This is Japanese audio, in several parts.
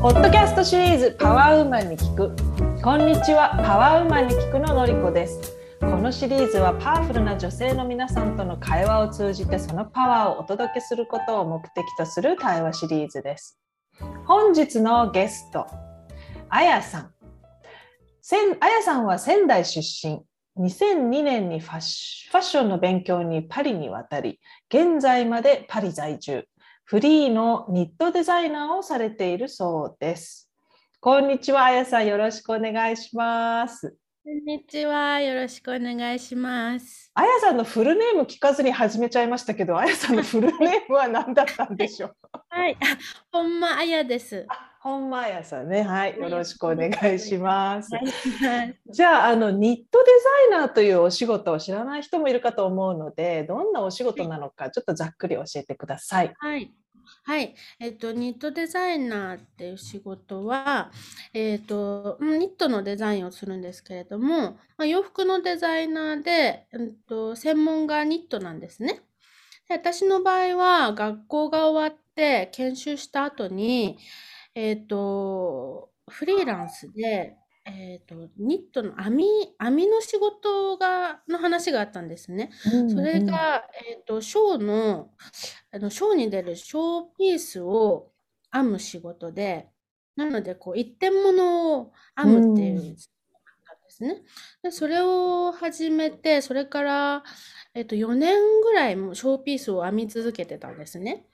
ポッドキャストシリーズパワーウーマンに聞く。こんにちはパワーウーマンに聞くののりこです。このシリーズはパワフルな女性の皆さんとの会話を通じてそのパワーをお届けすることを目的とする対話シリーズです。本日のゲストあやさん。あやさんは仙台出身。2002年にファッションの勉強にパリに渡り現在までパリ在住。フリーのニットデザイナーをされているそうです。こんにちは、あやさん、よろしくお願いします。こんにちは、よろしくお願いします。あやさんのフルネーム聞かずに始めちゃいましたけど、あやさんのフルネームは何だったんでしょう？はい、本間あやです。本間彩さんね、はい、よろしくお願いします。じゃあ、あのニットデザイナーというお仕事を知らない人もいるかと思うので、どんなお仕事なのか、ちょっとざっくり教えてください。はい。はい。えっと、ニットデザイナーっていう仕事は、えっと、ニットのデザインをするんですけれども、まあ、洋服のデザイナーで、えっと、専門がニットなんですね。で私の場合は、学校が終わって研修した後に、えっ、と、フリーランスで、えっ、と、ニットの編み、編みの仕事が、の話があったんですね。うんそれが、えっ、と、ショーの、あの、ショーに出るショーピースを編む仕事で、なので、こう、一点物を編むっていう、ですね。で、それを始めて、それから、えっと、4年ぐらいもショーピースを編み続けてたんですね。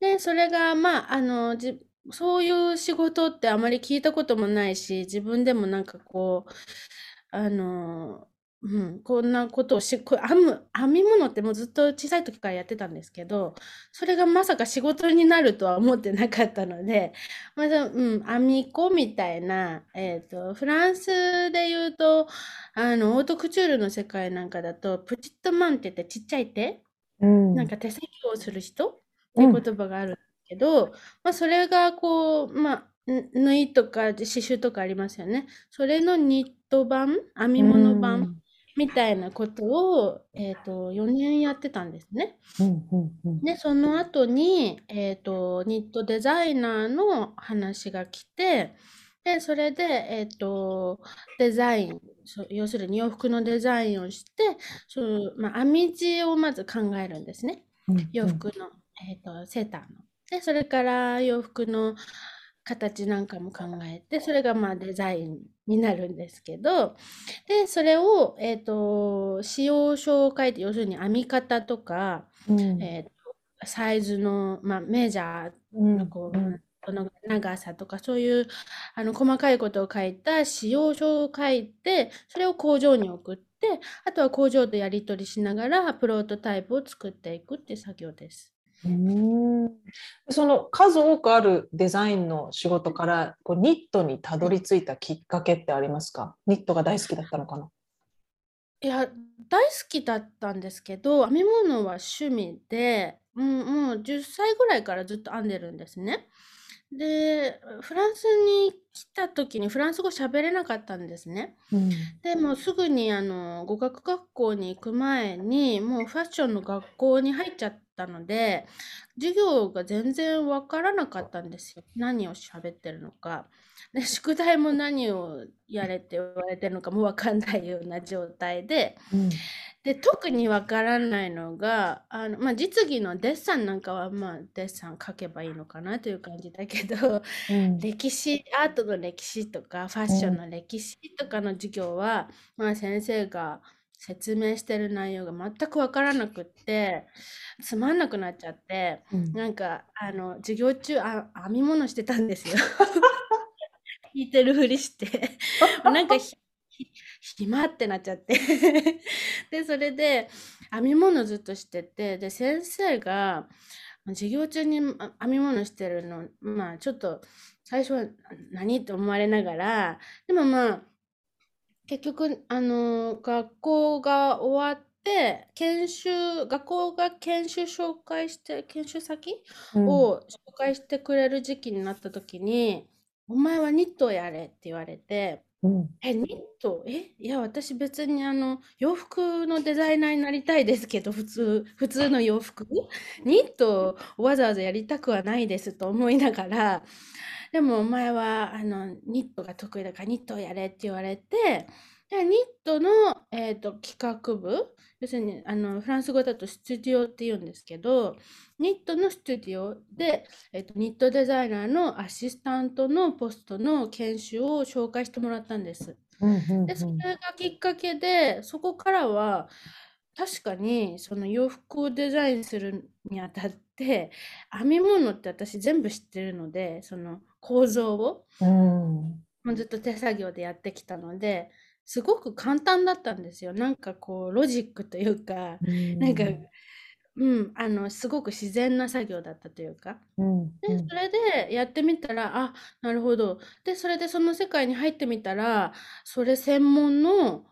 で、それが、まあ、あの、じそういう仕事ってあまり聞いたこともないし、自分でもなんかこう、あの、うん、こんなことをし、こ編む、編み物ってもうずっと小さい時からやってたんですけど、それがまさか仕事になるとは思ってなかったので、まず、うん、編み子みたいな、えっと、フランスで言うと、あの、オートクチュールの世界なんかだと、プチットマンって言ってちっちゃい手、うん。なんか手先をする人？っていう言葉があるけど、まあ、それがこう、まあ、縫いとか刺繍とかありますよね。それのニット版、編み物版みたいなことを、えっ、ー、と、4年やってたんですね。で、その後に、えっ、ー、と、ニットデザイナーの話が来て、で、それで、えっ、ー、と、デザイン、要するに洋服のデザインをして、そのまあ、編み地をまず考えるんですね。洋服の、えっ、と、セーターの。で、それから洋服の形なんかも考えて、それがまあデザインになるんですけど、で、それを、えっ、ー、と、使用書を書いて、要するに編み方とか、うん、えー、サイズの、まあ、メジャーのこう、うんこの長さとかそういうあの細かいことを書いた使用書を書いてそれを工場に送ってあとは工場とやり取りしながらプロートタイプを作っていくっていう作業です。うんその数多くあるデザインの仕事からこうニットにたどり着いたきっかけってありますか？ニットが大好きだったのかな？いや大好きだったんですけど編み物は趣味で、うん、もう10歳ぐらいからずっと編んでるんですね。で、フランスに来た時にフランス語喋れなかったんですね。うん。で、もすぐにあの、語学学校に行く前に、もうファッションの学校に入っちゃったので、授業が全然わからなかったんですよ。何を喋ってるのか。で、宿題も何をやれって言われてるのかもわかんないような状態で、うん。で、特にわからないのが、あの、まあ、実技のデッサンなんかは、まあ、デッサン描けばいいのかなという感じだけど、うん。歴史、アートの歴史とか、ファッションの歴史とかの授業は、まあ、先生が説明してる内容が全くわからなくって、つまんなくなっちゃって、うん。なんか、あの、授業中、あ、編み物してたんですよ。弾いてるふりして。なんか暇ってなっちゃってで、それで編み物ずっとしてて、で、先生が授業中に編み物してるの、まあちょっと最初は何？って思われながら、でもまあ結局、あの、学校が終わって、研修、学校が研修紹介して、研修先を紹介してくれる時期になった時に、お前はニットをやれって言われて、うん。え、ニット、え、いや、私別にあの、洋服のデザイナーになりたいですけど、普通、普通の洋服ニットをわざわざやりたくはないですと思いながら、でもお前はあの、ニットが得意だからニットをやれって言われて、で、ニットの、えっと、企画部、要するにあのフランス語だとスタジオって言うんですけど、ニットのスタジオで、えっと、ニットデザイナーのアシスタントのポストの研修を紹介してもらったんです。で、それがきっかけで、そこからは、確かにその洋服をデザインするにあたって、編み物って私全部知ってるので、その構造をうん。もうずっと手作業でやってきたので、すごく簡単だったんですよ。なんかこう、ロジックというか、うん。なんか、うん、あの、すごく自然な作業だったというか。うん。で、それでやってみたら、あ、なるほど。で、それでその世界に入ってみたら、それ専門の、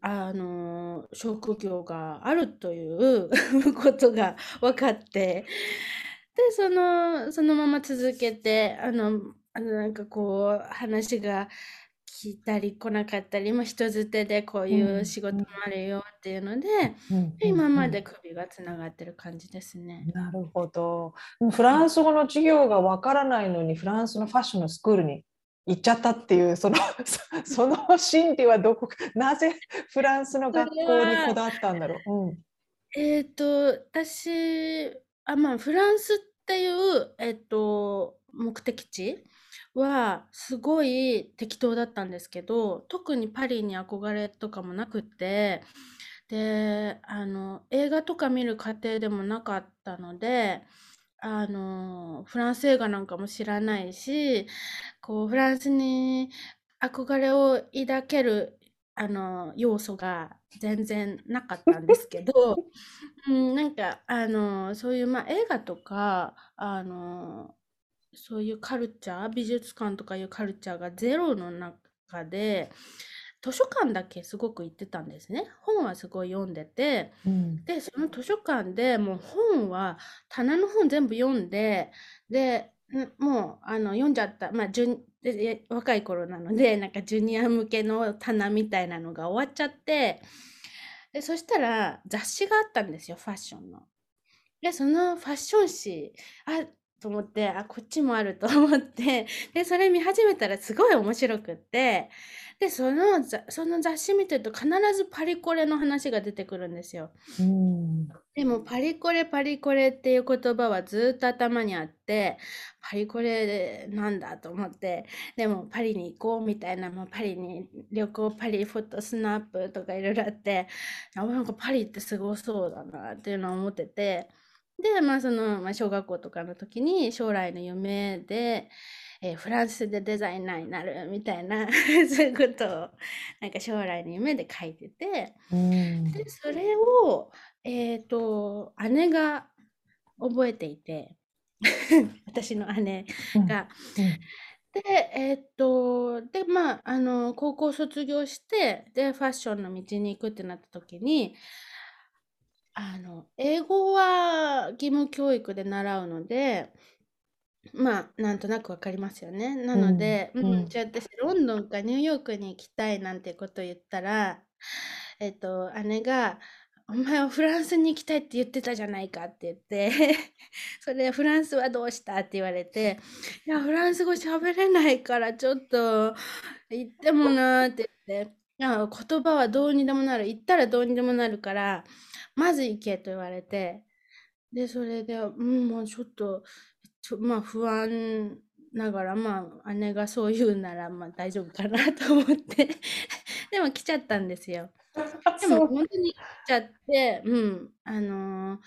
あの、職業があるという ことが分かって、で、その、そのまま続けて、あの、あのなんかこう、話が来たり来なかったり、まあ、人づてでこういう仕事もあるよっていうので、うん。で今まで首がつながってる感じですね。なるほど。フランス語の授業がわからないのにフランスのファッションのスクールに行っちゃったっていうその その心理はどこなぜ フランスの学校にこだわったんだろう？うんえっと、私、あ、まあ、フランスっていう、えっと、目的地はすごい適当だったんですけど、特にパリに憧れとかもなくって、で、あの、映画とか見る過程でもなかったので、あの、フランス映画なんかも知らないし、こう、フランスに憧れを抱ける、あの、要素が全然なかったんですけど、うん、なんか、あの、そういう、まあ、映画とか、あの、そういうカルチャー、美術館とかいうカルチャーがゼロの中で、図書館だけすごく行ってたんですね。本はすごい読んでて、うんで、その図書館でもう本は、棚の本全部読んで、で、んもう、あの、読んじゃった。まあ、若い頃なので、なんかジュニア向けの棚みたいなのが終わっちゃって、で、そしたら雑誌があったんですよ、ファッションの。で、そのファッション誌、あ、と思って、あ、こっちもあると思って、で、それ見始めたらすごい面白くって、で、そのざその雑誌見てると必ずパリコレの話が出てくるんですよ。うんでもパリコレパリコレっていう言葉はずっと頭にあってパリコレなんだと思ってでもパリに行こうみたいなもうパリに旅行パリフォトスナップとかいろいろあってあなんかパリってすごそうだなっていうのを思っててでまあその、まあ、小学校とかの時に将来の夢で、えーフランスでデザイナーになるみたいな そういうことをなんか将来の夢で書いてて。うんで、それを、えっと、姉が覚えていて、私の姉が。で、えっと、で、まあ、あの、高校卒業して、で、ファッションの道に行くってなった時に、あの、英語は義務教育で習うので、まあ、なんとなくわかりますよね。なので、うううんじゃあ私、ロンドンかニューヨークに行きたいなんてことを言ったら、えっと、姉が、お前はフランスに行きたいって言ってたじゃないかって言って、それでフランスはどうしたって言われて、いや、フランス語喋れないからちょっと行ってもなーって言って、いや、言葉はどうにでもなる。行ったらどうにでもなるから、まず行けと言われて、で、それで、うん、もうちょっと、ちょまあ不安ながら、まあ姉がそう言うなら、まあ大丈夫かなと思って、でも来ちゃったんですよ。でも本当に来ちゃって、うん、あのー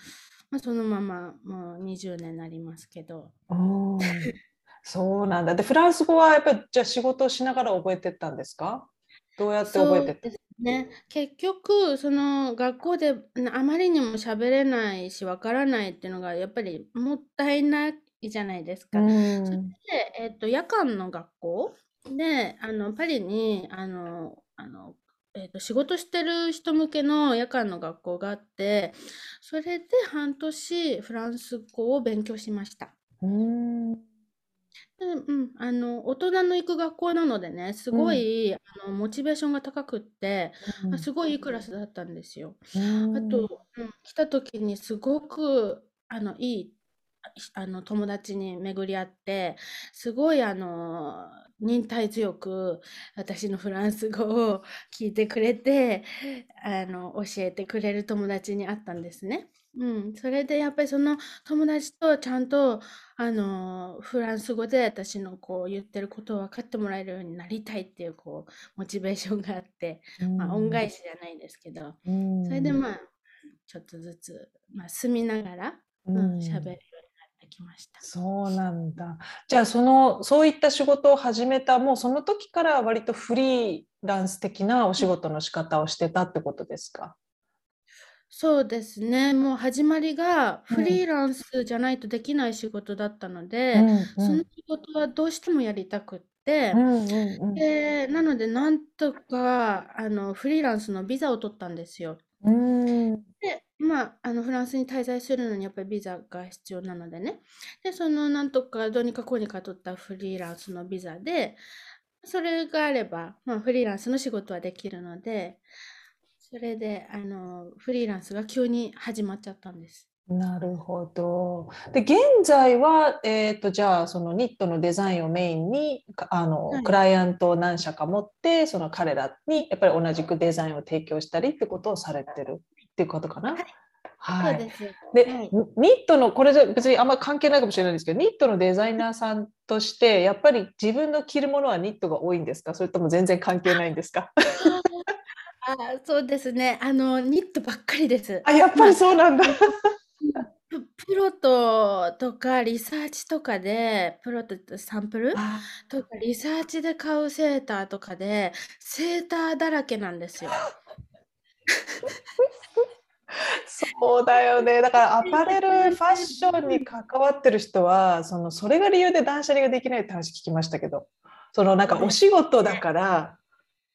まあ、そのままもう20年になりますけど、うんそうなんだ。で、フランス語はやっぱりじゃあ仕事をしながら覚えてったんですか？どうやって覚えてったね。結局、その学校でなあまりにも喋れないし、わからないっていうのがやっぱりもったいないじゃないですか。うんそれで、えっと、夜間の学校で、あの、パリに、あの、あの、えっと、仕事してる人向けの夜間の学校があって、それで半年フランス語を勉強しました。うんうんうん、あの、大人の行く学校なのでね、すうん。ごい、あの、モチベーションが高くって、あ、うん。すごいいいクラスだったんですよ。うあん。と、うん、来た時にすごく、あの、いい、ああの、友達に巡り合って、すごい、あの、忍耐強く、私のフランス語を聞いてくれて、あの、教えてくれる友達に会ったんですね。うん、それでやっぱりその友達とちゃんとあのフランス語で私のこう言ってることを分かってもらえるようになりたいっていうこうモチベーションがあって、うまあ、恩ん。返しじゃないんですけどうん。それでまあちょっとずつ、まあ、住みながら、ううん、喋るようになん。ってきました。そうなんだ。じゃあ、その、そういった仕事を始めた、もうその時から割とフリーランス的なお仕事の仕方をしてたってことですか？そうですね。もう始まりがフリーうん。ランスじゃないとできない仕事だったのうで、んうん。その仕事はどうしてもやりたくって、うんうんうん。で、なのでなんとかあのフリーランスのビザを取ったんですよ。うーん。で、まあ、あのフランスに滞在するのにやっぱりビザが必要なのでね。で、そのなんとかどうにかこうにか取ったフリーランスのビザで、それがあれば、まあ、フリーランスの仕事はできるので、それで、あの、フリーランスが急に始まっちゃったんです。なるほど。で、現在は、えっと、じゃあ、そのニットのデザインをメインに、かあの、クはい。ライアントを何社か持って、その彼らにやっぱり同じくデザインを提供したりってことをされてるっていうことかな？はい。そはい。うです。はで、い。ニットの、これじゃ別にあんま関係ないかもしれないんですけど、ニットのデザイナーさんとして、やっぱり自分の着るものはニットが多いんですか？それとも全然関係ないんですか？ああ、そうですね。あの、ニットばっかりです。あ、やっぱりまあ、そうなんだ。えっと、ププロトとかリサーチとかで、プロトってサンプル？あとかリサーチで買うセーターとかで、セーターだらけなんですよ。そうだよね。だからアパレル、ファッションに関わってる人は、そのそれが理由で断捨離ができないって話聞きましたけど、そのなんかお仕事だね。から、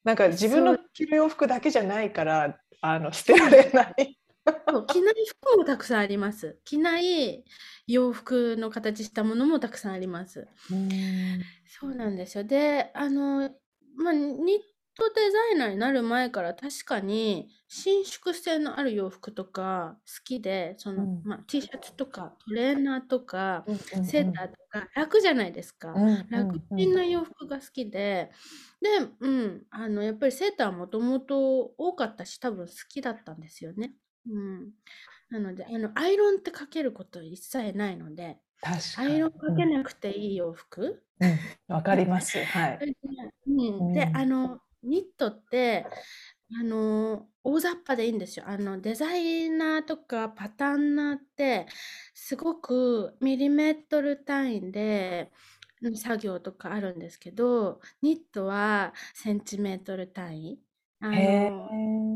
なんか自分の着る洋服だけじゃないから、あの捨てられない。着ない服もたくさんあります。着ない洋服の形したものもたくさんあります。うん。そうなんですよ。で、あの、まあ、ニットデザイナーになる前から確かに伸縮性のある洋服とか好きで、その、うん。まあ、T シャツとかトレーナーとかうんうんセーうん。ターとか楽じゃないですか。うんう楽んうん。ちんな洋服が好きで、で、うん、あの、やっぱりセーターもともと多かったし、多分好きだったんですよね。うん。なので、あの、アイロンってかけること一切ないので、アイロン確かけなくていい洋服うん。わかります。はい。それでうん。で、あうん。の、ニットって、あの、大雑把でいいんですよ。あの、デザイナーとかパターンナーって、すごくミリメートル単位で、うん作業とかあるんですけど、ニットはセンチメートル単位。あへの、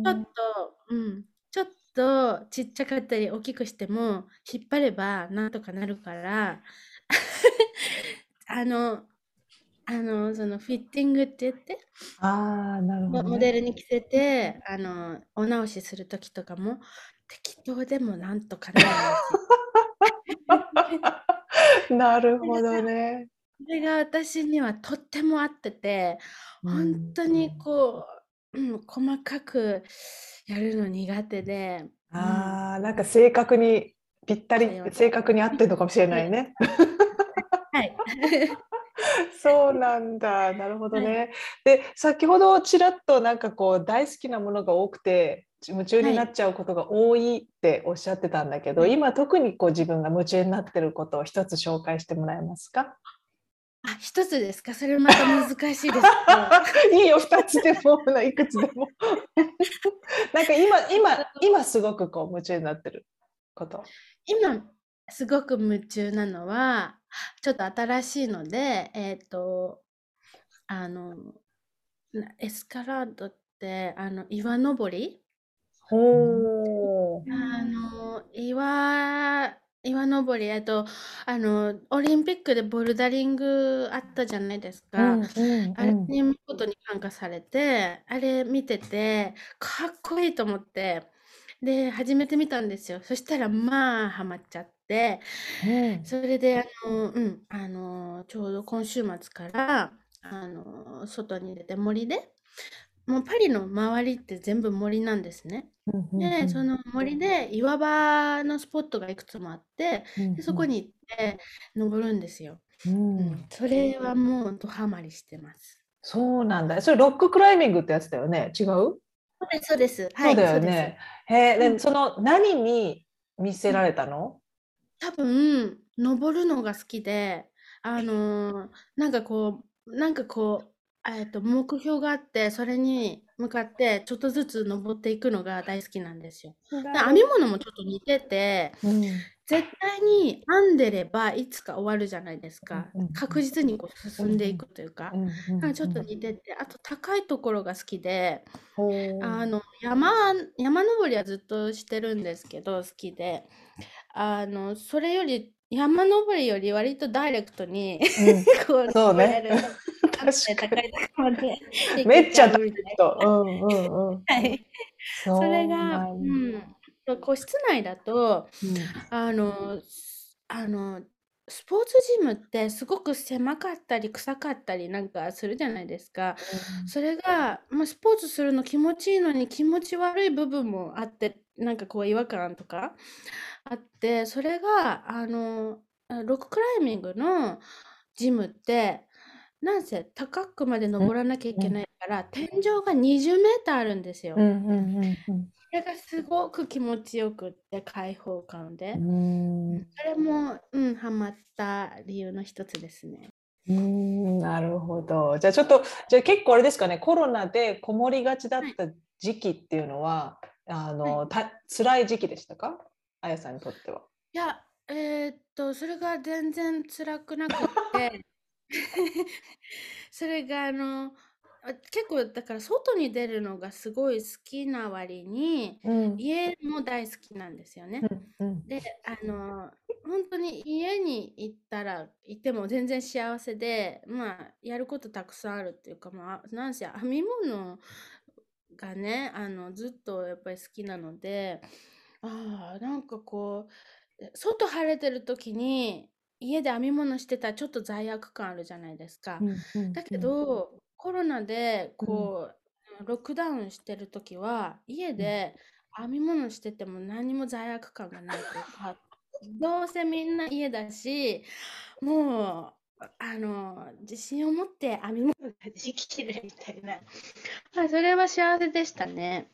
ちょっえ。と、うん、ちょっとちっちゃかったり大きくしても、引っ張ればなんとかなるから、あの、あの、そのフィッティングって言って、ああ、なるほモモどね。デルに着せて、あの、お直しする時とかも、適当でもなんとかなる。なるほどね。それが私にはとっても合ってて、ほんうん。とにこう、うん、細かくやるの苦手で、うん、ああ、なんか正確にぴったり。正確に合ってるのかもしれはい。ないね。はい。そうなんだ。なるほどはい。ね。で、先ほどちらっとなんかこう大好きなものが多くて、ち夢中にはい。なっちゃうことが多いっておっしゃってたんだけど、はい。今特にこう自分が夢中になってることを一つ紹介してもらえますか？あ、1つですか？それまた難しいです。いいよ、2つでも、いくつでも。なんか今今と、今すごくこう夢中になってること。今すごく夢中なのは、ちょっと新しいので、えっと、あの、なエスカラードって、あの、岩登り？ほう。あの、岩岩登り、えっと、あの、オリンピックでボルダリングあったじゃないですか。うんうんあれうん。に見事に感化されて、あれ見てて、かっこいいと思って、で、始めてみたんですよ。そしたら、まあ、ハマっちゃって、うんそれで、あの、うん、あの、ちょうど今週末から、あの、外に出て森で、もうパリの周りって全部森なんですね。うんで、その森で岩場のスポットがいくつもあって、でそこに行って登るんですよ。うんうん、それはもうドハマりしてます。そうなんだ。それロッククライミングってやつだよね。違う？そうです、そうです。はい、そうだよです。ね。へえ、でうんその何に見せられたの？多分、登るのが好きで、あのーなんかこう、なんかこう、えっと、目標があって、それに向かってちょっとずつ登っていくのが大好きなんですよ。で編み物もちょっと似てて、うん絶対に編んでればいつか終わるじゃないですか。うんうんうん。確実にこう進んでいくというか。うんからちょっと似てて、あと高いところが好きで、あの山山登りはずっとしてるんですけど好きで。あのそれより山登りより割とダイレクトにうん。こうそうね。確か高いところまで行けめっちゃちゃうみたいな。と。うんうんうん。はい。そそれが、なうんだん、個室内だとうん。あのあのスポーツジムってすごく狭かったり臭かったりなんかするじゃないですか。それが、まあ、スポーツするの気持ちいいのに気持ち悪い部分もあってなんかこう違和感とかあってそれがあのあロッククライミングのジムってなんせ高くまで登らなきゃいけないから、天井が20メーターあるんですよ。れがすごく気持ちよくって開放感で、うん。それも、うん、ハマった理由の一つですね。うんなるほど。じゃあちょっと、じゃあ結構あれですかね、コロナでこもりがちだった時期っていうのは、あの、た辛い時期でしたか？あやさんにとっては。いや、えーっと、それが全然辛くなくって、それがあの、あ結構だから外に出るのがすごい好きな割に、うん家も大好きなんですよね。うんで、あの、本当に家に行ったらいても全然幸せで、まあ、やることたくさんあるっていうか、まあ、なんせ編み物がね、あの、ずっとやっぱり好きなので、ああ、なんかこう、え外晴れてる時に家で編み物してたらちょっと罪悪感あるじゃないですか。うんうんだけど、コロナでこう、ロックダウンしてる時は家で編み物してても何も罪悪感がないというか、どうせみんな家だし、もう、あの、自信を持って編み物ができるみたいな。まあ、それは幸せでしたね。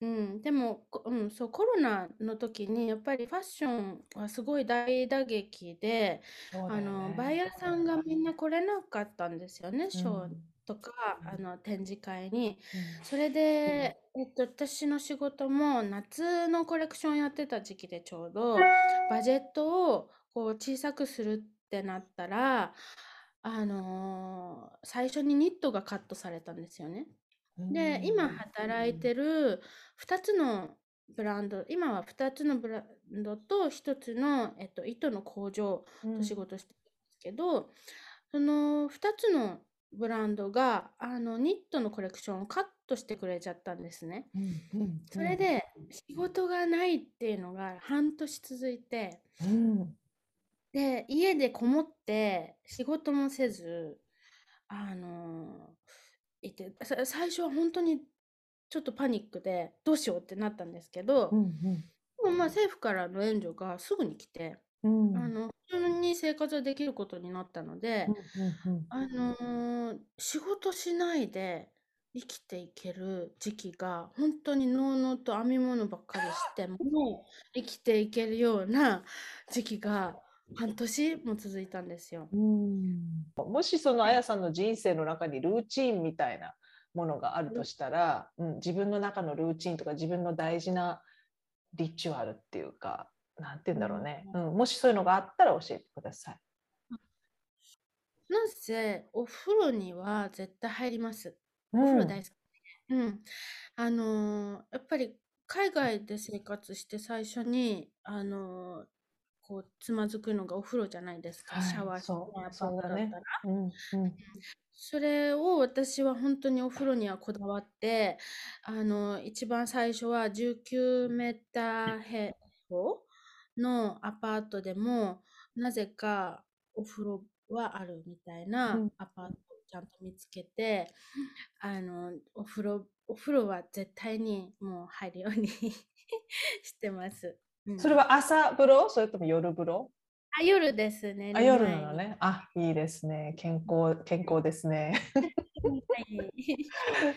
うん、でも、こうん、そう、コロナの時にやっぱりファッションはすごい大打撃で、そうだよあの、ねバイヤーさんがみんな来れなかったんですよね、ショーうんとか、あの、展示会に。うん。それで、えっと、私の仕事も夏のコレクションやってた時期でちょうど、バジェットをこう小さくするってなったら、あのー最初にニットがカットされたんですよね。で、今働いてる2つのブランド、今は2つのブランドと1つの、えっと、糸の工場うんと仕事してるんですけど、その2つのブランドがあのニットのコレクションをカットしてくれちゃったんですね。うんうんそれで仕事がないっていうのが半年続いて、うん。で、家でこもって仕事もせず、あのいて、さ最初は本当にちょっとパニックでどうしようってなったんですけど、うん。でもまあ政府からの援助がすぐに来て、うん。あの普通に生活できることになったので、うんうんあのー仕事しないで生きていける時期が本当にのうのうと編み物ばっかりしても生きていけるような時期が半年も続いたんですよ。うん。もしそのあやさんの人生の中にルーチンみたいなものがあるとしたら、うん、自分の中のルーチンとか自分の大事なリチュアルっていうかなんて言うんだろうね、うん、もしそういうのがあったら教えてください。なんせお風呂には絶対入ります。うんお風呂大好き。うん。あのーやっぱり海外で生活して最初に、あのーこうつまずくのがお風呂じゃないですか。はいシャワーそうやそうだね。うんうんそれを私は本当にお風呂にはこだわって、あの、一番最初は19メーター平方のアパートでも、なぜかお風呂はあるみたいなアパートをちゃんと見つけて、あの、お風呂、お風呂は絶対にもう入るように してます。うん、それは朝風呂？それとも夜風呂？あ夜ですね。あ夜なのね。あいいですね。健康健康ですね。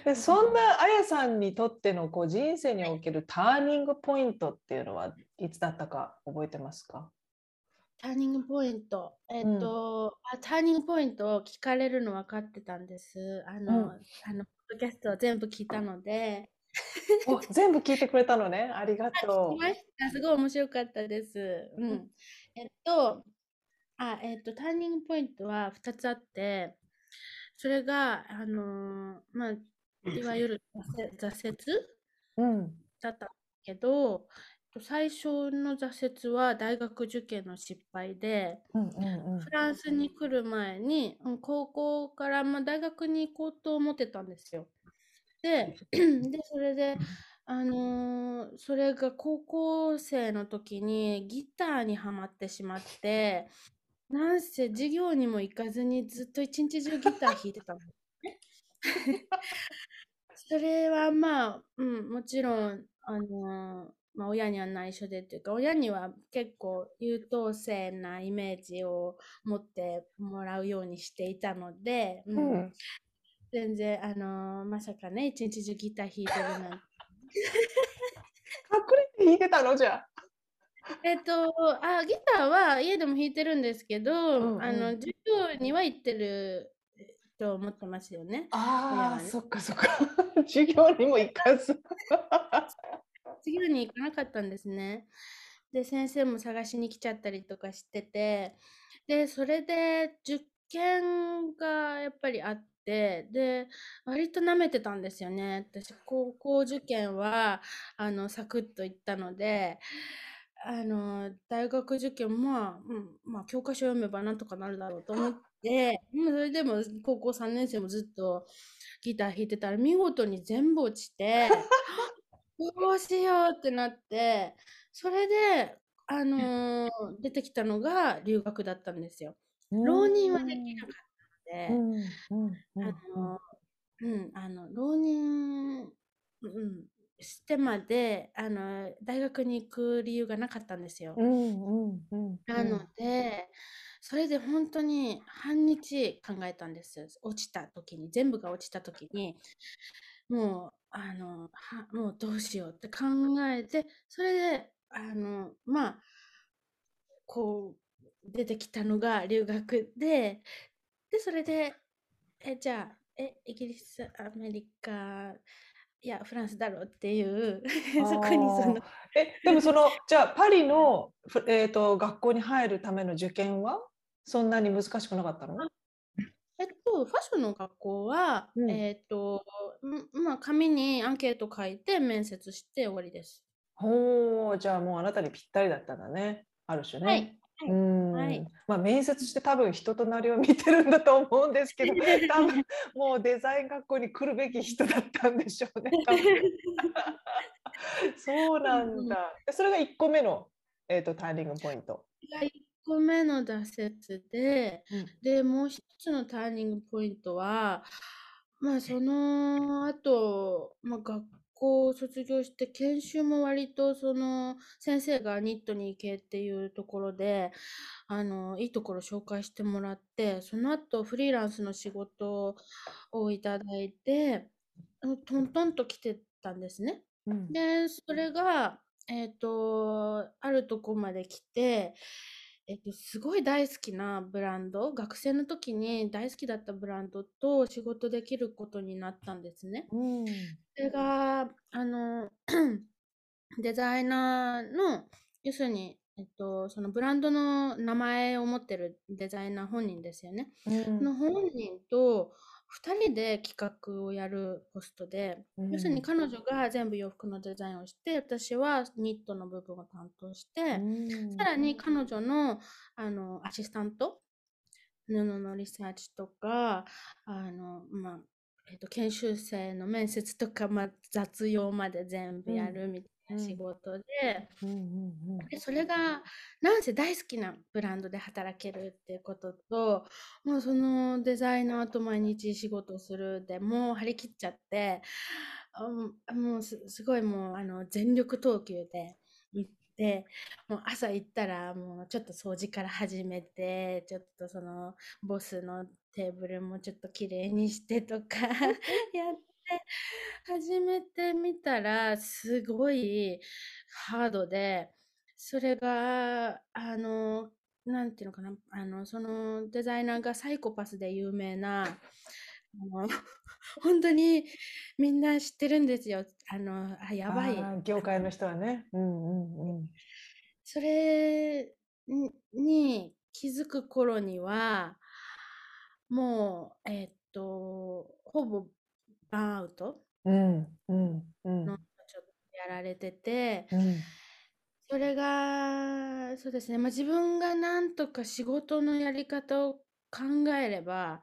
でそんなあやさんにとってのこう人生におけるターニングポイントっていうのはいつだったか覚えてますか？ターニングポイント。えっ、ー、と、うん、あ、ターニングポイントを聞かれるの分かってたんです。あの、うん、あの、ポッドキャストを全部聞いたので。お全部聞いてくれたのね。ありがとう。すごい面白かったです。うん。えっと、あ、えっと、ターニングポイントは2つあって、それが、あのー、まあ、いわゆる挫折、うん、だったけど、最初の挫折は大学受験の失敗で、うんうんうん、フランスに来る前に高校からまあ大学に行こうと思ってたんですよ。で でそれで、あのー、それが高校生の時にギターにはまってしまってなんせ授業にも行かずにずっと一日中ギター弾いてたの。それはまあ、うん、もちろん、あのーまあ、親には内緒でっていうか、親には結構優等生なイメージを持ってもらうようにしていたので、うん、うん、全然、あのー、まさかね、一日中ギター弾いてるなんて。隠れて弾いてたの？じゃ えっと、あ、ギターは家でも弾いてるんですけど、うんうん、あの、授業には行ってると思ってますよね。ああ、ね、そっかそっか。授業にも行かず。授業に行かなかったんですね。で、先生も探しに来ちゃったりとかしてて、で、それで受験がやっぱりあって、で、割と舐めてたんですよね。私、高校受験は、あの、サクッと行ったので、あの、大学受験も、まあ、うん、まあ、教科書読めばなんとかなるだろうと思って、それでも高校3年生もずっとギター弾いてたら見事に全部落ちて、どうしようってなって、それで、あのー、出てきたのが留学だったんですよ。浪人はできなかったので、あの、うん、あの、浪人、うん、してまで、あの、大学に行く理由がなかったんですよ。なので、それで本当に半日考えたんです。落ちた時に、全部が落ちた時に、もう、あの、は、もうどうしようって考えて、それで、あの、まあ、こう、出てきたのが留学で、で、それで、え、じゃあ、え、イギリス、アメリカ、いや、フランスだろうっていう そこにその。え、でもその、じゃあ、パリの、えっ、ー、と、学校に入るための受験は、そんなに難しくなかったの？えっと、ファッションの学校は、うん、えっと、まあ、紙にアンケート書いて面接して終わりです。ほう、じゃあもうあなたにぴったりだったんだね。ある種ね。はい。うん、はい、まあ、面接して多分人となりを見てるんだと思うんですけど多分もうデザイン学校に来るべき人だったんでしょうね。そうなんだ。それが1個目の、えーと、ターニングポイント。個目の挫折で、うん、で、もう一つのターニングポイントは、まあ、その後、まあ、学校を卒業して研修も割とその先生がニットに行けっていうところであのいいところ紹介してもらってその後フリーランスの仕事をいただいてトントンと来てたんですね。うん、でそれがえっ、ー、とあるとこまで来てえっと、すごい大好きなブランド、学生の時に大好きだったブランドと仕事できることになったんですね。うん。それが、あの、デザイナーの、要するに、えっと、そのブランドの名前を持ってるデザイナー本人ですよね。うん、の本人と、2人で企画をやるポストで、うん、要するに彼女が全部洋服のデザインをして私はニットの部分を担当して、うん、さらに彼女のあのアシスタント布のリサーチとかあの、まあえーと、研修生の面接とか、まあ、雑用まで全部やるみたいな仕事で、でそれがなんせ大好きなブランドで働けるっていうことともうそのデザイナーと毎日仕事をするでもう張り切っちゃってあもうすすごいもうあの全力投球で行ってもう朝行ったらもうちょっと掃除から始めてちょっとそのボスのテーブルもちょっと綺麗にしてとか やって始めてみたらすごいハードでそれがあのなんていうのかなあのそのデザイナーがサイコパスで有名なあの 本当にみんな知ってるんですよあのあやばい業界の人はね。うんうんうん。それにに気づく頃にはもうえっとほぼバーンアウト。うんうんうん。のちょっとやられててうん。それがそうですね、まあ、自分がなんとか仕事のやり方を考えれば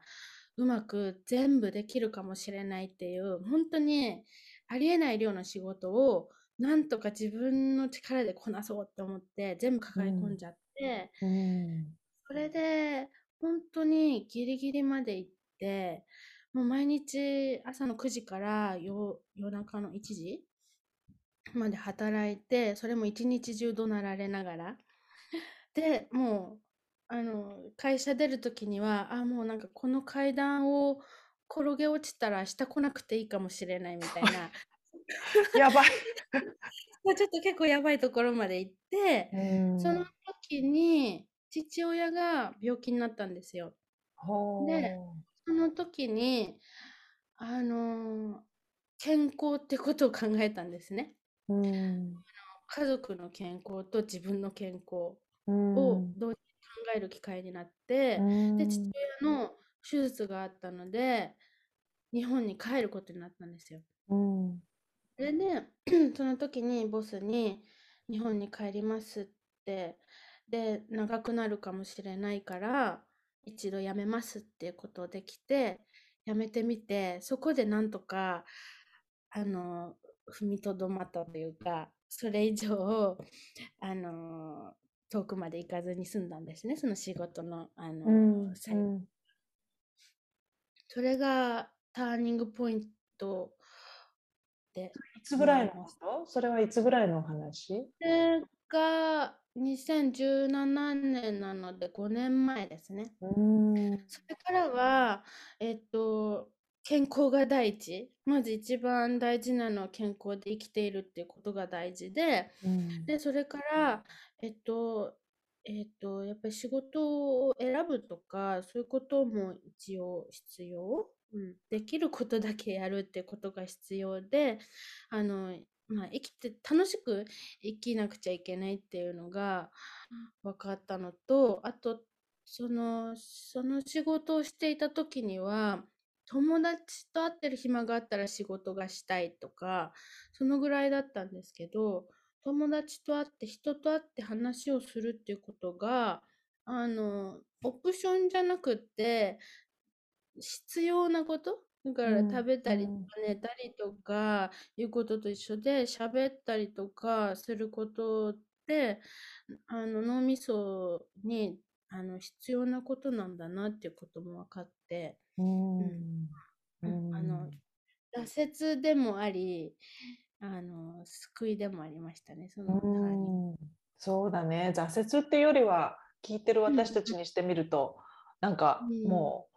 うまく全部できるかもしれないっていう本当にありえない量の仕事をなんとか自分の力でこなそうと思って全部抱え込ん。じゃって、うん。それで本当にギリギリまで行ってもう毎日朝の9時から夜夜中の1時まで働いてそれも一日中怒鳴られながら。でもうあの会社出る時にはあもうなんかこの階段を転げ落ちたら下来なくていいかもしれないみたいな。やばい。ちょっと結構やばいところまで行ってうん。その時に父親が病気になったんですよ。ほでその時にあの健康ってことを考えたんですね。ううん家族の健康と自分の健康うんを同時に考える機会になって、うんで父親の手術があったので日本に帰ることになったんですよ。うんそれで その時にボスに「日本に帰ります」ってで長くなるかもしれないから一度辞めますっていうことできて辞めてみてそこでなんとかあの踏みとどまったというかそれ以上あの遠くまで行かずに済んだんですねその仕事のあの、うん。それがターニングポイントでいつぐらいのそれはいつぐらいのお話？が2017年なので5年前ですね。うんそれからは、えっと、健康が第一。まず一番大事なのは健康で生きているっていうことが大事で、うんで、それから、えっと、えっと、やっぱり仕事を選ぶとか、そういうことも一応必要。うん、できることだけやるってことが必要で、あの、まあ、生きて楽しく生きなくちゃいけないっていうのが分かったのと、あと、その、その仕事をしていた時には、友達と会ってる暇があったら仕事がしたいとか、そのぐらいだったんですけど、友達と会って人と会って話をするっていうことが、あの、オプションじゃなくって、必要なこと？だからうん食べたり寝たりとかいうことと一緒で喋ったりとかすることってあの脳みそにあの必要なことなんだなっていうことも分かって、うん。うん。あの挫折でもありあの救いでもありましたねそのうんそうだね。挫折っていうよりは聞いてる私たちにしてみると、なんかうん。もう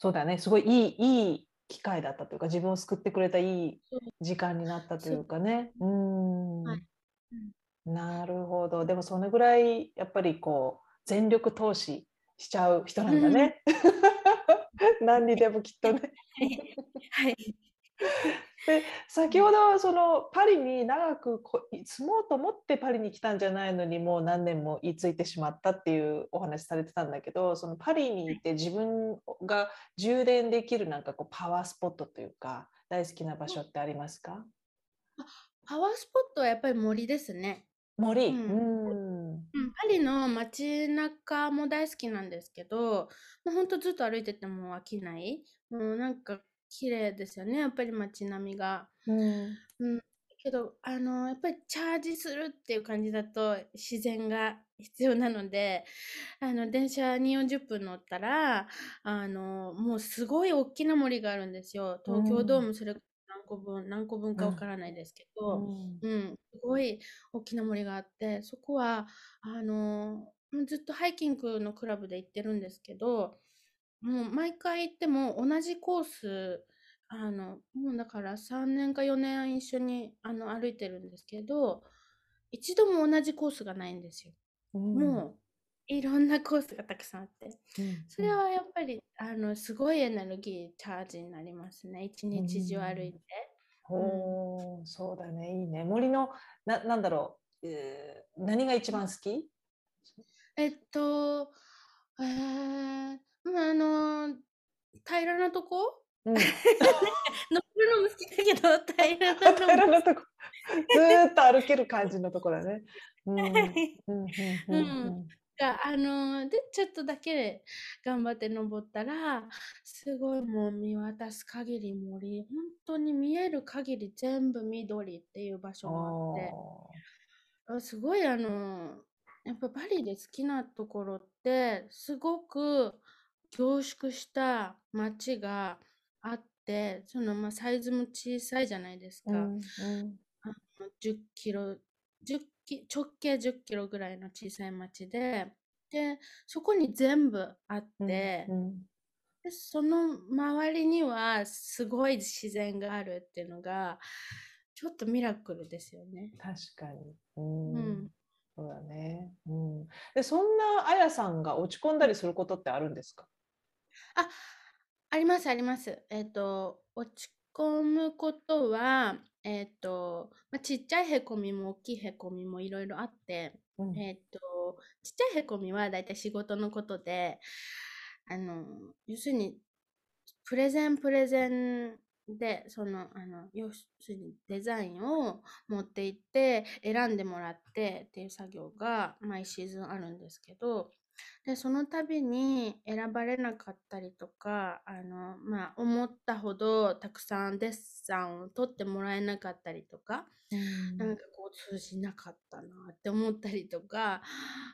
そうだね。すごいいいいい機会だったというか自分を救ってくれたいい時間になったというかね。うん。はい。なるほど。でもそのぐらいやっぱりこう全力投資しちゃう人なんだね。何にでもきっとね。はいで先ほどそのパリに長くこ住もうと思ってパリに来たんじゃないのにもう何年も居ついてしまったっていうお話されてたんだけどそのパリにいて自分が充電できるなんかこうパワースポットというか大好きな場所ってありますか？パワースポットはやっぱり森ですね。森、ううんんうん、パリの街中も大好きなんですけど、もうほんとずっと歩いてても飽きない。もうなんか綺麗ですよね、やっぱり街並みが。うん。うん、けど、あの、やっぱりチャージするっていう感じだと自然が必要なので、あの、電車に40分乗ったら、あの、もうすごい大きな森があるんですよ。東京ドームそれ何個分、何個分かわからないですけど、うん。うん、すごい大きな森があって、そこは、あの、ずっとハイキングのクラブで行ってるんですけど、もう毎回行っても同じコース、あの、もうだから3年か4年一緒にあの歩いてるんですけど、一度も同じコースがないんですよ。うんもう、いろんなコースがたくさんあって。うんそれはやっぱり、あの、すごいエネルギーチャージになりますね。一日中歩いて。おーそうだねいいね森のななんだろう、えー何が一番好き？えっと、えー、まあ、あの、平らなとこ？うん。登るのも好きだけど、平らな平らなとこ。ずーっと歩ける感じのとこだね。うん。うんうんうんうんが、あの、で、ちょっとだけ頑張って登ったら、すごいもう見渡す限り森、本当に見える限り全部緑っていう場所もあって、あすごいあの、やっぱバリで好きなところって、すごく凝縮した街があって、そのまあサイズも小さいじゃないですか。うんうん10キロ、10キ直径10キロぐらいの小さい町で、で、そこに全部あっうんて、うんでその周りにはすごい自然があるっていうのが、ちょっとミラクルですよね。確かに。うんうんそうだね。うんでそんなあやさんが落ち込んだりすることってあるんですか？あ、ありますあります。えっと、落ち込むことは、えっと、まあ、ちっちゃいへこみも大きいへこみもいろいろあって、うんえっと、ちっちゃいへこみはだいたい仕事のことで、あの、要するに、プレゼンプレゼンで、その、あの、要するにデザインを持って行って、選んでもらってっていう作業が毎シーズンあるんですけど、で、その度に選ばれなかったりとか、あの、まあ、思ったほどたくさんデッサンを取ってもらえなかったりとか、なんかこう通じなかったなって思ったりとか、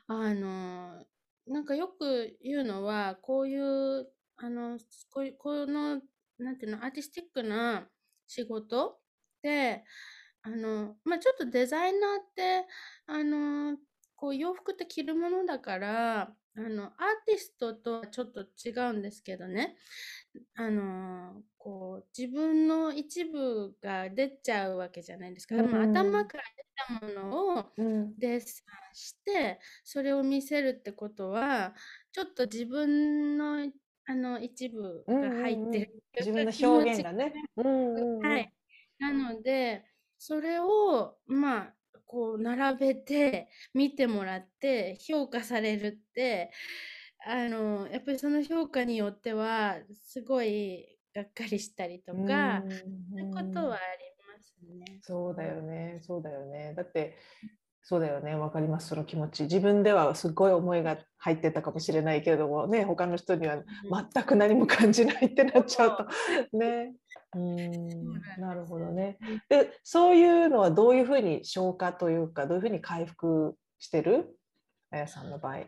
あの、なんかよく言うのは、こういう、あの、こういう、この、なんていうの、アーティスティックな仕事で、あの、まあ、ちょっとデザイナーって、あの、こう洋服って着るものだから、あの、アーティストとはちょっと違うんですけどね。あの、こう、自分の一部が出ちゃうわけじゃないですか。まあ、うん頭から出たものをうんデッサンして、それを見せるってことは、ちょっと自分の、あの、一部が入ってる。自分の表現がね。うんうんうんはい。なので、それを、まあ、こう、並べて、見てもらって、評価されるって、あの、やっぱりその評価によっては、すごいがっかりしたりとか、うんそういうことはありますね。そうだよね、そうだよね。だって、そうだよね、わかります、その気持ち。自分ではすごい思いが入ってたかもしれないけれども、ね、他の人には全く何も感じないってなっちゃうと、ね。うん、なるほどね。で、そういうのはどういうふうに消化というか、どういうふうに回復してる？あやさんの場合。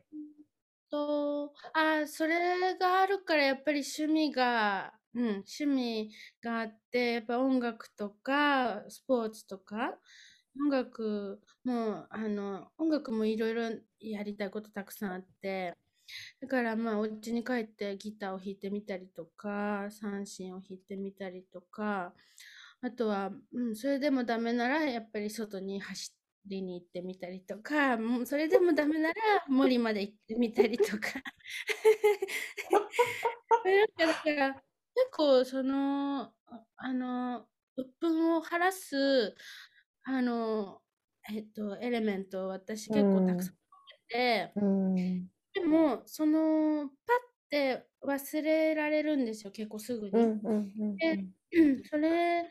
と、あ、それがあるからやっぱり趣味が、うん、趣味があって、やっぱ音楽とか、スポーツとか、音楽も、あの、音楽もいろいろやりたいことたくさんあって、だからまあ、お家に帰ってギターを弾いてみたりとか、三振を弾いてみたりとか、あとは、うん、それでもダメなら、やっぱり外に走りに行ってみたりとか、もうそれでもダメなら森まで行ってみたりとか。なんかだから、結構その、ああの、鬱憤を晴らす、あの、えっと、エレメントを私結構たくさん持ってて、うん、でも、その、パッて忘れられるんですよ、結構すぐに。うん、うん、うんでうん。それ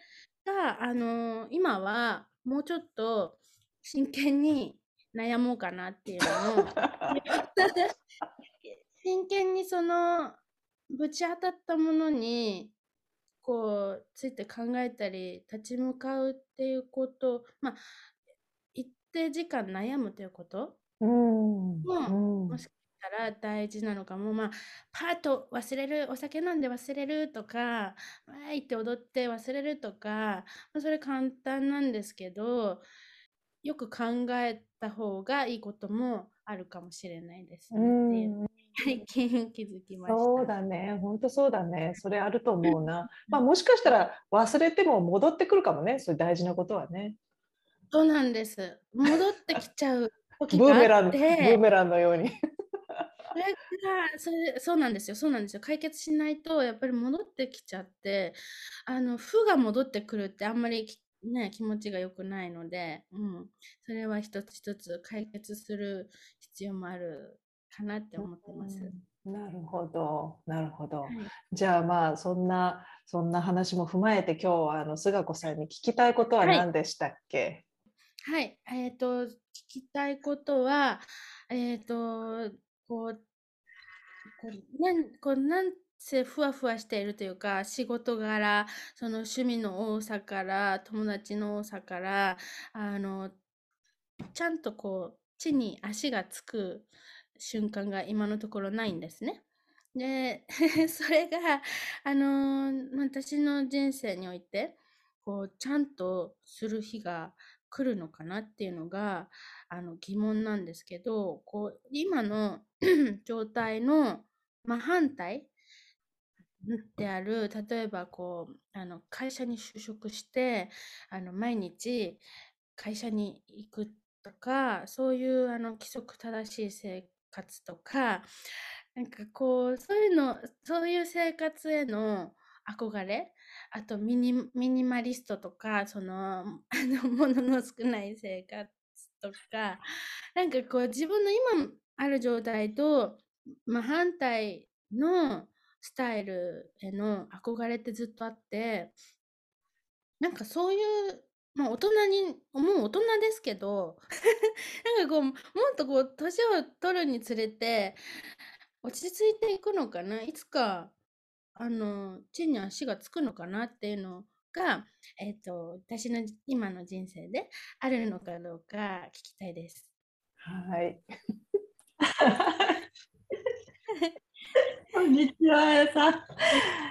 が、あの今はもうちょっと真剣に悩もうかなっていうのを。真剣にそのぶち当たったものにこうついて考えたり立ち向かうっていうことまあ一定時間悩むということ？うん。も、うんもしかしたら大事なのかも、まあ、パート忘れる、お酒飲んで忘れるとか、わーいって踊って忘れるとか、まあ、それ簡単なんですけど、よく考えた方がいいこともあるかもしれないですうね。最近 気づきました。そうだね。本当そうだね。それあると思うな。まあもしかしたら忘れても戻ってくるかもね。そういう大事なことはね。そうなんです。戻ってきちゃう時ブーメラン、ブて、ーメランのように。それが、それ、そうなんですよ。そうなんですよ。解決しないと、やっぱり戻ってきちゃって、あの、負が戻ってくるってあんまりきね、気持ちが良くないので、うん。それは一つ一つ解決する必要もあるかなって思ってます。うんなるほど。なるほど。はい。じゃあまあそんなそんな話も踏まえて今日はあの菅子さんに聞きたいことははい。何でしたっけ？はい。えっと、聞きたいことは、えっと、こう、こうなんこうなんせふわふわしているというか、仕事柄、その趣味の多さから、友達の多さから、あの、ちゃんとこう、地に足がつく瞬間が今のところないんですね。で、それが、あの、私の人生において、こう、ちゃんとする日が来るのかなっていうのが、あの、疑問なんですけど、こう、今の 状態の真反対である、例えばこう、あの、会社に就職して、あの、毎日会社に行くとか、そういうあの規則正しい生活とか、なんかこう、そういうの、そういう生活への憧れ、あとミニ、ミニマリストとか、その、あの、物のの少ない生活とか、なんかこう、自分の今ある状態と真反対のスタイルへの憧れってずっとあって、なんかそういう、まあ大人に、もう大人ですけど、なんかこう、もっとこう、年を取るにつれて、落ち着いていくのかな、いつか、あの、地に足がつくのかなっていうのが、えっと、私の今の人生であるのかどうか聞きたいです。はい。こんにちは、あやさん。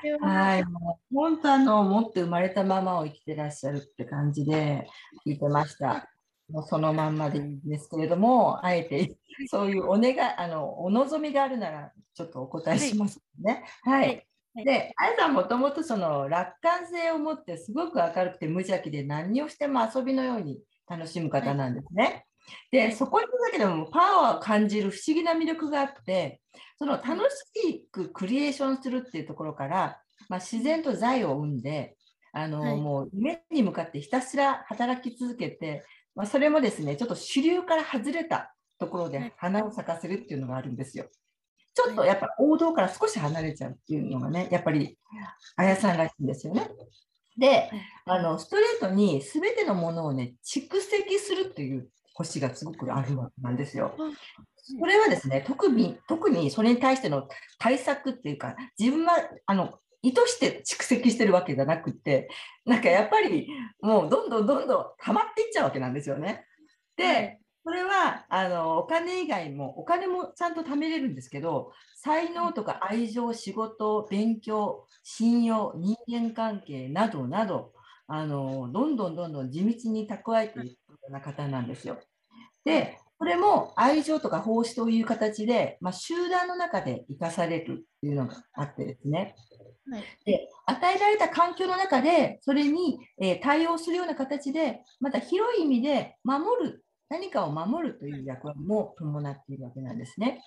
でははい、もう本当あの、持って生まれたままを生きてらっしゃるって感じで聞いてました。もうそのまんまでいいんですけれども、あえてそういうお願い、あの、お望みがあるなら、ちょっとお答えしますね。ははいい。で、あやさんもともとその楽観性を持ってすごく明るくて無邪気で何をしても遊びのように楽しむ方なんですね。はで、いそこにだけでもパワーを感じる不思議な魅力があって、その楽しくクリエーションするっていうところから、まあ、自然と財を生んで、あの、はいもう夢に向かってひたすら働き続けて、まあ、それもですね、ちょっと主流から外れたところで花を咲かせるっていうのがあるんですよ。ちょっとやっぱ王道から少し離れちゃうっていうのがね、やっぱり、あやさんらしいんですよね。で、あの、ストレートに全てのものをね、蓄積するっていう星がすごくあるわけなんですよ。それはですね、特に、特にそれに対しての対策っていうか、自分は、あの、意図して蓄積してるわけじゃなくて、なんかやっぱりもうどんどんどんどん溜まっていっちゃうわけなんですよね。で、はいそれは、あの、お金以外も、お金もちゃんと貯めれるんですけど、才能とか愛情、仕事、勉強、信用、人間関係などなど、あの、どんどんどんどん地道に蓄えていくような方なんですよ。で、これも愛情とか奉仕という形で、まあ、集団の中で生かされるっていうのがあってですね。はいで、与えられた環境の中で、それに、えー対応するような形で、また広い意味で守る、何かを守るという役割も伴っているわけなんですね。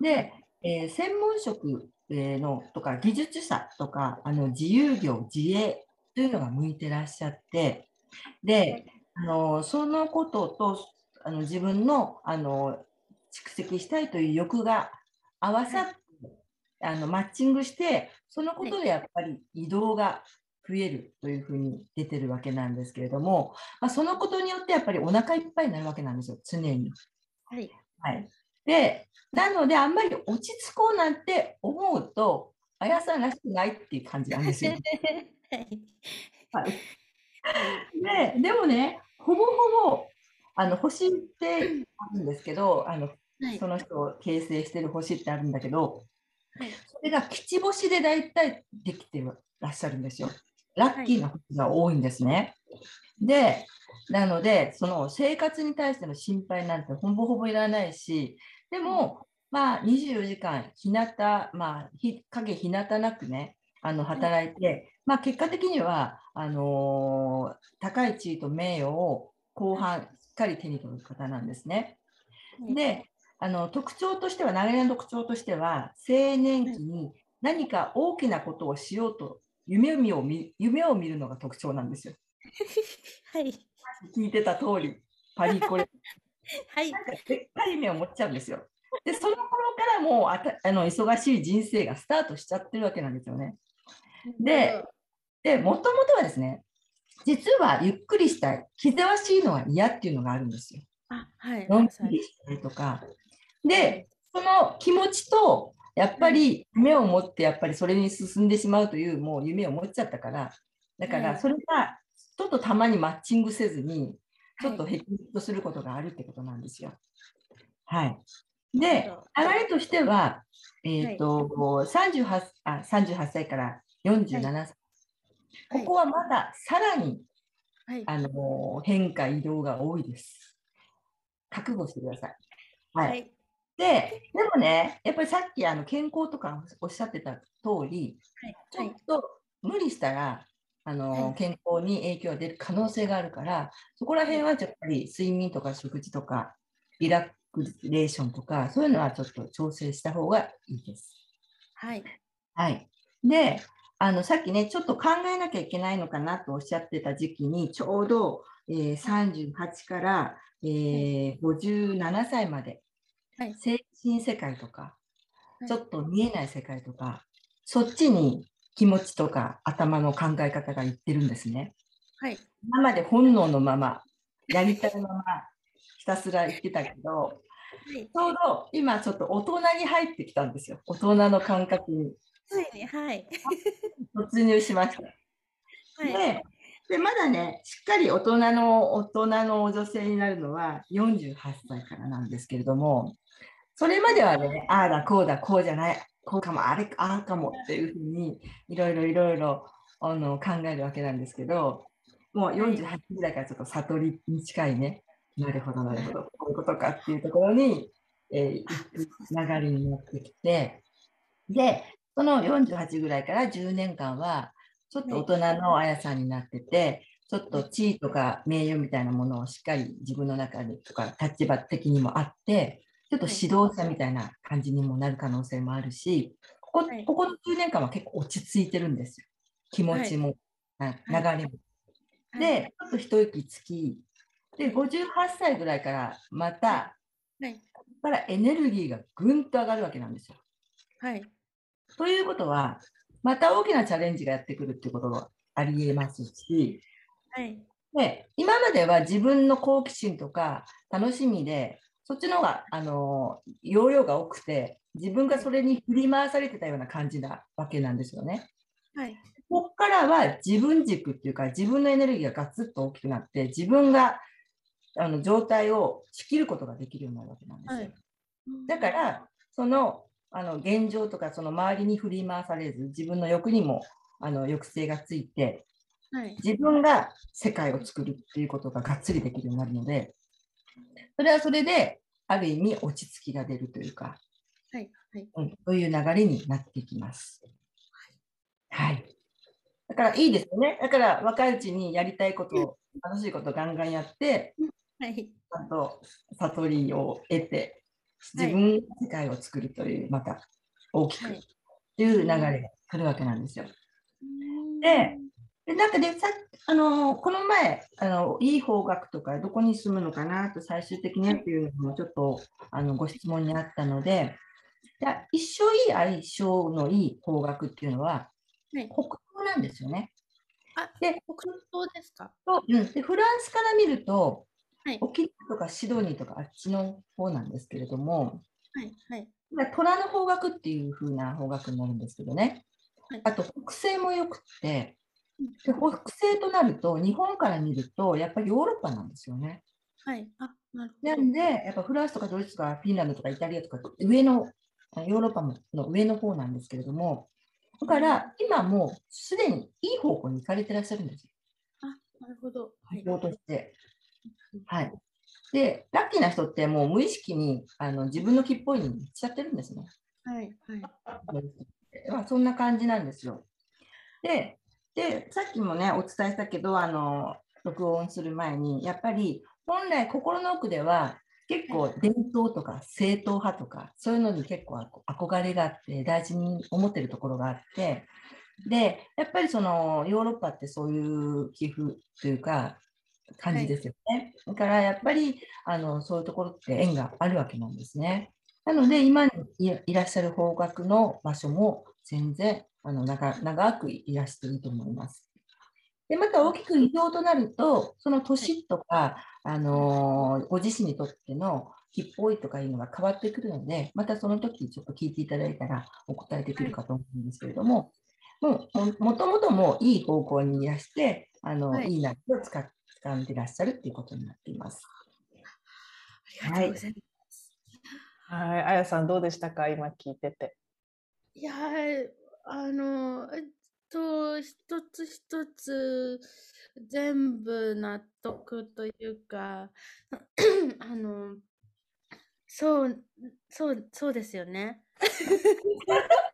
で、えー専門職えーのとか技術者とかあの自由業、自営というのが向いてらっしゃって、で、あのそのこととあの自分のあの蓄積したいという欲が合わさって、あのマッチングして、そのことでやっぱり移動が増えるというふうに出てるわけなんですけれども、まあ、そのことによってやっぱりお腹いっぱいになるわけなんですよ、常に。はい。はい。で、なので、あんまり落ち着こうなんて思うと、あやさんらしくないっていう感じなんですよ。はい。はいででもね、ほぼほぼあの星ってあるんですけど、あのはい。その人を形成してる星ってあるんだけど、はい。それが吉星で大体できてらっしゃるんですよ。ラッキーな星が多いんですね。で、なので、その生活に対しての心配なんてほぼほぼいらないし、でも、まあ、24時間、日向、まあ、日影日向なくね、あの働いて、まあ、結果的にはあのー高い地位と名誉を後半しっかり手に取る方なんですね。で、あの特徴としては、流れの特徴としては、青年期に何か大きなことをしようと夢を見を見夢を見るのが特徴なんですよ。はい。聞いてた通り、パリコレ。はい。なんかでっかい夢を持っちゃうんですよ。で、その頃からもうあたあの忙しい人生がスタートしちゃってるわけなんですよね。で、で、もともとはですね、実はゆっくりしたい、気ぜわしいのは嫌っていうのがあるんですよ。あ、はい。のんびりしたいとか。で、その気持ちと、やっぱり夢を持って、やっぱりそれに進んでしまうという、もう夢を持っちゃったから、だかはいらそれがちょっとたまにマッチングせずに、ちょっとはいヘキッとすることがあるってことなんですよ。はい。で流れとしては、えっ、と、38, あ38歳から47歳。はいここはまださらにはい。あの変化、移動が多いです。覚悟してください。はい。はい。で、でもね、やっぱりさっきあの健康とかおっしゃってた通り、ちはいょっ。と無理したら、あのはい健康に影響が出る可能性があるから、そこら辺はやっぱり睡眠とか食事とか、リラクレーションとか、そういうのはちょっと調整した方がいいです。はい。はい。で、あのさっきね、ちょっと考えなきゃいけないのかなとおっしゃってた時期に、ちょうど、えー38から、えー57歳まで、はい精神世界とか、はいちょっと見えない世界とか、そっちに気持ちとか頭の考え方がいってるんですね。はい。今まで本能のまま、やりたいまま、ひたすら言ってたけど、はい。ちょうど今ちょっと大人に入ってきたんですよ。大人の感覚についに、はい。突入しました。はい。ででまだね、しっかり大人の大人の女性になるのは48歳からなんですけれども、それまではね、ああだこうだこうじゃない、こうかも、あれああかもっていうふうにいろいろいろいろあの考えるわけなんですけど、もう48ぐらいからちょっと悟りに近いね、なるほどなるほど、こういうことかっていうところに、えー流れになってきて、で、その48ぐらいから10年間は、ちょっと大人のあやさんになってて、ちょっと地位とか名誉みたいなものをしっかり自分の中でとか立場的にもあって、ちょっと指導者みたいな感じにもなる可能性もあるし、ここはいここの10年間は結構落ち着いてるんですよ。気持ちも、な流れも。はいで、ちょっと一息つき、で、58歳ぐらいからまた、はい。ここからエネルギーがぐんと上がるわけなんですよ。はい。ということは、また大きなチャレンジがやってくるっていうことがありえますし、はい。で今までは自分の好奇心とか楽しみで、そっちの方が、あの容量が多くて、自分がそれに振り回されてたような感じなわけなんですよね。はい。ここからは自分軸っていうか、自分のエネルギーがガツッと大きくなって、自分があの状態を仕切ることができるようになるわけなんですよ。はいだか、ら、そのあの現状とか、その周りに振り回されず、自分の欲にもあの抑制がついて、はい。自分が世界を作るっていうことががっつりできるようになるので、それはそれで、ある意味落ち着きが出るというか、はい。はい。うん、そういう流れになってきます。はい。だからいいですよね。だから若いうちにやりたいこと、楽しいことガンガンやって、はい。ちゃんと悟りを得て、はい自分の世界を作るという、また大きくはい。という流れが来るわけなんですよ。ででなんかね、さあのこの前あの、いい方角とか、どこに住むのかなと最終的にっていうのもちょっとあのご質問にあったので、じゃあ一生いい相性のいい方角っていうのは、はい。北東なんですよね。あ、で北東ですか？とうん、でフランスから見ると、はい。沖縄とかシドニーとかあっちの方なんですけれども、はい。はい。まあ虎の方角っていう風な方角になるんですけどね。はいあと北西もよくって、で北西となると、日本から見ると、やっぱりヨーロッパなんですよね。はい。あ、なるほど。なんで、やっぱフランスとかドイツとかフィンランドとかイタリアとか上の、ヨーロッパの上の方なんですけれども、だから今もうすでにいい方向に行かれてらっしゃるんですよ。あ、なるほど。はい。情として。はい。で、ラッキーな人ってもう無意識にあの自分の切符に行っちゃってるんですね。はい。はい。まあ、そんな感じなんですよ。で、でさっきもね、お伝えしたけど、あの録音する前に、やっぱり本来心の奥では結構伝統とか正統派とか、そういうのに結構憧れがあって、大事に思ってるところがあって、で、やっぱりそのヨーロッパってそういう寄付というか、感じですよね。だからやっぱりあのそういうところって縁があるわけなんですね。なので、今にいらっしゃる方角の場所も全然あの長長くいらしていいと思います。で、また大きく異常となると、その年とか、あのーご自身にとっての吉報いとかいうのが変わってくるので、またその時ちょっと聞いていただいたらお答えできるかと思うんですけれども、もうももともともういい方向にいらして、あの、はいい、いナビを使っ掴んでいらっしゃるっていうことになっています。ありがとうございます。はい、あやさんどうでしたか？今聞いてて。い、やー、あの、えっと、一つ一つ全部納得というか、あの、そう、そう、そうですよね。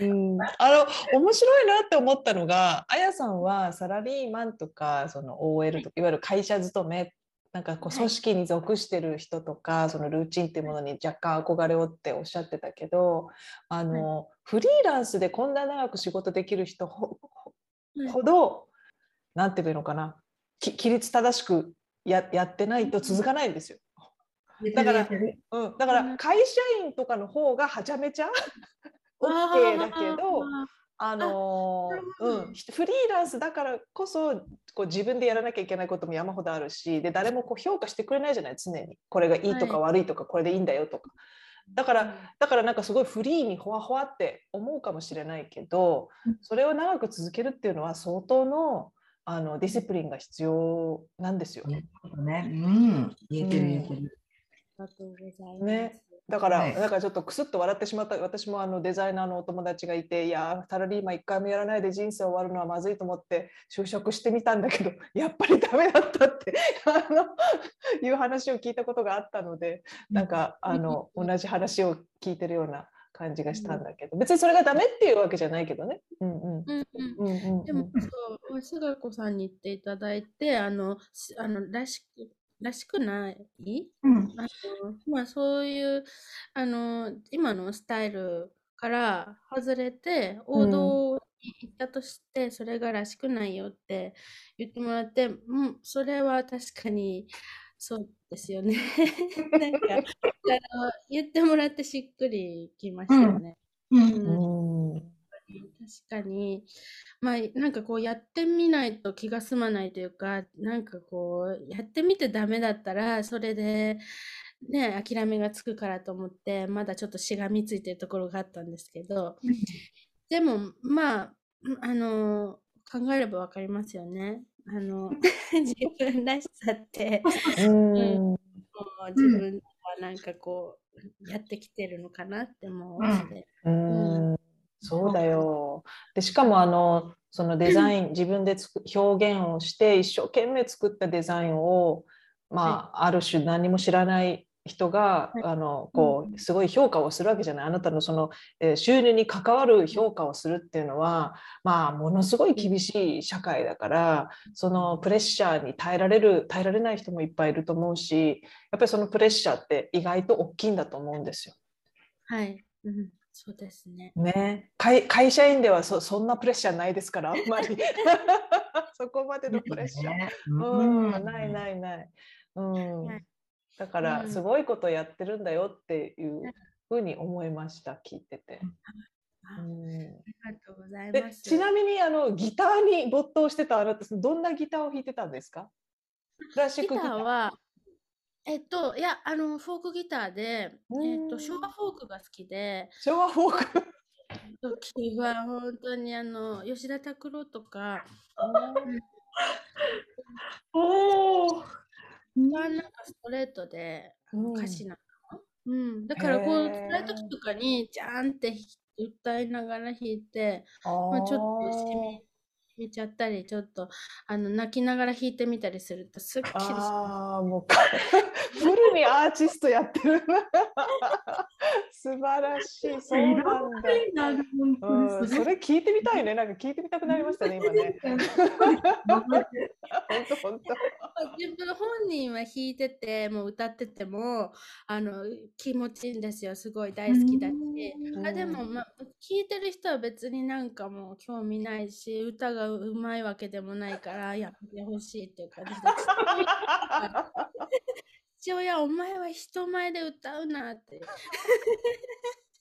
うん、あの面白いなって思ったのがあやさんはサラリーマンとかその OL とかい。わゆる会社勤めなんかこうはい。組織に属してる人とか、そのルーチンっていうものに若干憧れをっておっしゃってたけどあの、フリーランスでこんな長く仕事できる人ほどなんていうのかなき規律正しくややってないと続かないんですよ。だからうん、だから会社員とかの方がはちゃめちゃ OK だけど。あのうん、ひフリーランスだからこそこう自分でやらなきゃいけないことも山ほどあるしで誰もこう評価してくれないじゃない常にこれがいいとか悪いとかこれでいいんだよとかだからだからなんかすごいフリーにほわほわって思うかもしれないけどうんそれを長く続けるっていうのは相当のあのディシプリンが必要なんですよ。ね。うん。言えてる言えてる。ありがとうございます。ねだから、はい。だからちょっとクスッと笑ってしまった私もあのデザイナーのお友達がいていやサラリーマン一回もやらないで人生終わるのはまずいと思って就職してみたんだけど やっぱりダメだったって あのいう話を聞いたことがあったのでなんかあの同じ話を聞いてるような感じがしたんだけど別にそれがダメっていうわけじゃないけどね。うんうん。うんうん。うんうん。うんでも、そう、菅子さんに言っていただいて、あの、しあのらしく、らしくない？うん。あの、まあ、そういう、あの、今のスタイルから外れて、王道に行ったとして、それがらしくないよって言ってもらって、うん、それは確かに、そうですよね。なんか、あの、言ってもらってしっくりきましたよね。うん。うん確かに、まあ、なんかこうやってみないと気が済まないというか、なんかこう、やってみてダメだったら、それで、ね、諦めがつくからと思って、まだちょっとしがみついてるところがあったんですけど、でも、まあ、あの、考えればわかりますよね。あの、自分らしさって、うん。もう自分はなんかこう、やってきてるのかなって思って。うんそうだよ。でしかもあのそのデザイン自分でつく表現をして一生懸命作ったデザインをまあ、ある種何も知らない人が、はい。あのこうすごい評価をするわけじゃない。あなたのその、えー収入に関わる評価をするっていうのはまあものすごい厳しい社会だからそのプレッシャーに耐えられる耐えられない人もいっぱいいると思うしやっぱりそのプレッシャーって意外と大きいんだと思うんですよ。はい、うん、そうですね。ね、会会社員ではそそんなプレッシャーないですからあんまり。そこまでのプレッシャー、ね。うん、ないないない、うん。はい、だからうん。すごいことやってるんだよっていうふうに思いました聞いてて、あうん、ありがとうございでます。ちなみにあのギターに没頭してたあなたどんなギターを弾いてたんですか？クラシックギター。ーは、えっと、いや、あの、フォークギターで、うんえっと、昭和フォークが好きで、昭和フォーク。時は本当にあの吉田拓郎とか、おお。はなんかストレートで歌詞なの。うん、だからこう辛い時とかにジャーンって歌いながら弾いて、まあ、ちょっとしみ弾いちゃったりちょっとあの泣きながら弾いてみたりするとすっきり。ああ、もうフルにアーティストやってる。素晴らしい。そうなんだ。うん、それ聞いてみたいね。なんか聞いてみたくなりましたね、今ね。本当本当。自分本人は弾いててもう歌っててもあの気持ちいいんですよすごい大好きだし、うんあでも、ま、聴いてる人は別になんかもう興味ないし歌がうまいわけでもないからやってほしいっていう感じで 父親お前は人前で歌うなって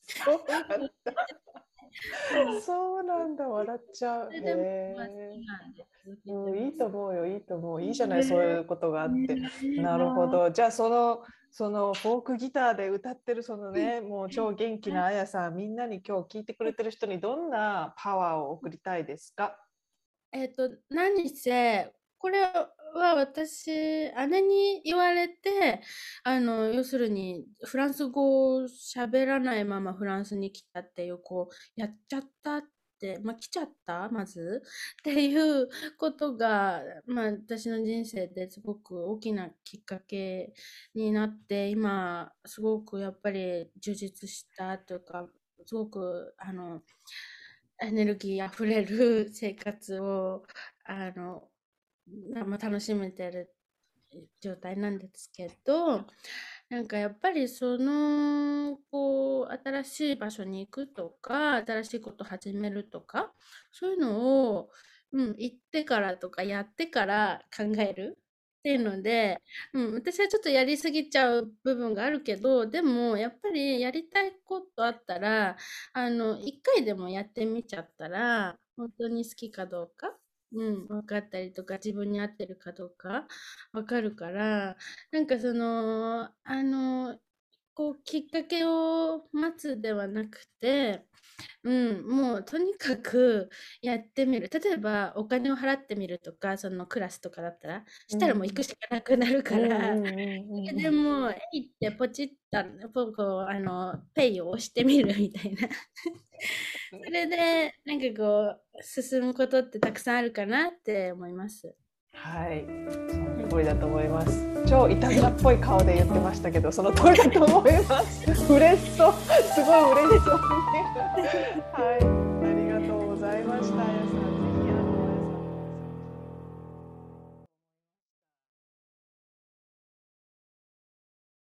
そうなんだ。そうなんだ。笑っちゃう。それでもまあ好へきなんで続けてえうん、いいと思うよ、いいと思う。いいじゃない、そういうことがあって。ななるほ。ど。じゃあそのそのフォークギターで歌ってるそのね、もう超元気なあやさん、みんなに今日聞いてくれてる人にどんなパワーを送りたいですか？えっ、と、何せ、これは私、姉に言われて、あの、要するに、フランス語を喋らないままフランスに来たっていう、こう、やっちゃったって、まあ、来ちゃった？まず？っていうことが、まあ、私の人生ですごく大きなきっかけになって、今、すごくやっぱり充実したというか、すごく、あの、エネルギーあふれる生活をあの、ま、楽しめてる状態なんですけどなんかやっぱりそのこう新しい場所に行くとか新しいこと始めるとかそういうのを、うん、行ってからとかやってから考えるっていうので、うん、私はちょっとやりすぎちゃう部分があるけどでもやっぱりやりたいことあったらあの一回でもやってみちゃったら本当に好きかどうか、うん、分かったりとか自分に合ってるかどうか分かるからなんかそのあのこうきっかけを待つではなくて、うん、もうとにかくやってみる例えばお金を払ってみるとかそのクラスとかだったらしたらもう行くしかなくなるから。うんうんうんうんそれでもう、行ってポチった、ポこう、あの、ペイを押してみるみたいな。それで、なんかこう、進むことってたくさんあるかなって思います。はい、その通りだと思います。超いたずらっぽい顔で言ってましたけど、その通りだと思います。嬉しそう、すごい嬉しそうに。はい。